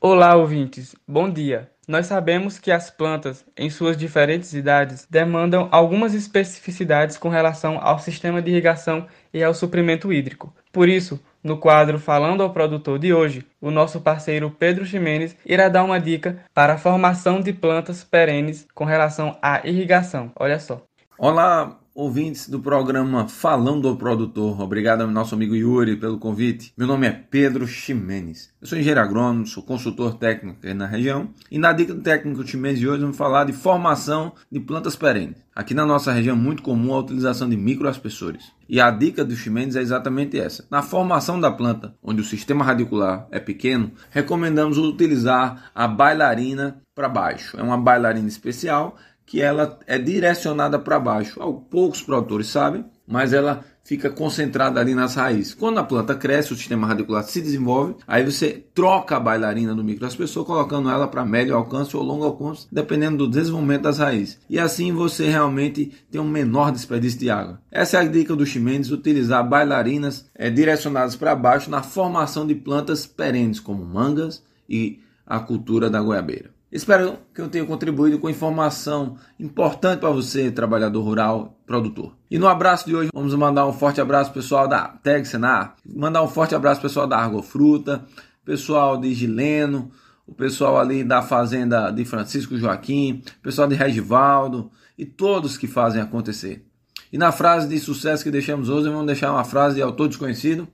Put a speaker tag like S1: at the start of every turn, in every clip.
S1: Olá, ouvintes. Bom dia. Nós sabemos que as plantas, em suas diferentes idades, demandam algumas especificidades com relação ao sistema de irrigação e ao suprimento hídrico. Por isso, no quadro Falando ao Produtor de hoje, o nosso parceiro Pedro Ximenes irá dar uma dica para a formação de plantas perenes com relação à irrigação. Olha só.
S2: Olá, ouvintes do programa Falando ao Produtor. Obrigado ao nosso amigo Yuri pelo convite. Meu nome é Pedro Ximenes. Eu sou engenheiro agrônomo, sou consultor técnico aqui na região. E na dica do técnico Ximenes de hoje vamos falar de formação de plantas perenes. Aqui na nossa região é muito comum a utilização de microaspersores. E a dica do Ximenes é exatamente essa. Na formação da planta, onde o sistema radicular é pequeno, recomendamos utilizar a bailarina para baixo. É uma bailarina especial que ela é direcionada para baixo. Poucos produtores sabem, mas ela fica concentrada ali nas raízes. Quando a planta cresce, o sistema radicular se desenvolve, aí você troca a bailarina do microaspersor, colocando ela para médio alcance ou longo alcance, dependendo do desenvolvimento das raízes. E assim você realmente tem um menor desperdício de água. Essa é a dica do Chimenez, utilizar bailarinas é, direcionadas para baixo na formação de plantas perenes, como mangas e a cultura da goiabeira. Espero que eu tenha contribuído com informação importante para você, trabalhador rural, produtor. E no abraço de hoje, vamos mandar um forte abraço pessoal da Teg Senar, mandar um forte abraço pessoal da Argofruta, pessoal de Gileno, o pessoal ali da fazenda de Francisco Joaquim, pessoal de Regivaldo e todos que fazem acontecer. E na frase de sucesso que deixamos hoje, vamos deixar uma frase de autor desconhecido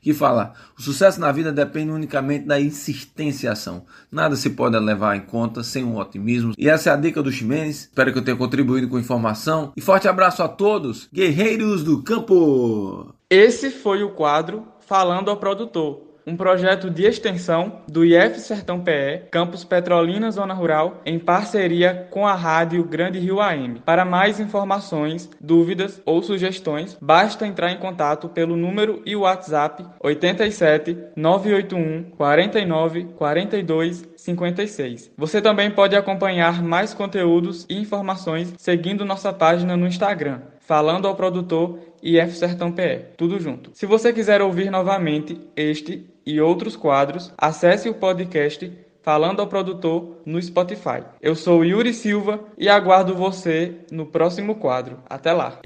S2: que fala: o sucesso na vida depende unicamente da insistência e ação. Nada se pode levar em conta sem um otimismo. E essa é a dica do Ximenes. Espero que eu tenha contribuído com informação. E forte abraço a todos, guerreiros do campo!
S1: Esse foi o quadro Falando ao Produtor um projeto de extensão do IF Sertão PE, Campus Petrolina Zona Rural, em parceria com a Rádio Grande Rio AM. Para mais informações, dúvidas ou sugestões, basta entrar em contato pelo número e WhatsApp 87 981 49 42 56. Você também pode acompanhar mais conteúdos e informações seguindo nossa página no Instagram, falando ao produtor IF Sertão PE, tudo junto. Se você quiser ouvir novamente este e outros quadros, acesse o podcast Falando ao Produtor no Spotify. Eu sou Yuri Silva e aguardo você no próximo quadro. Até lá!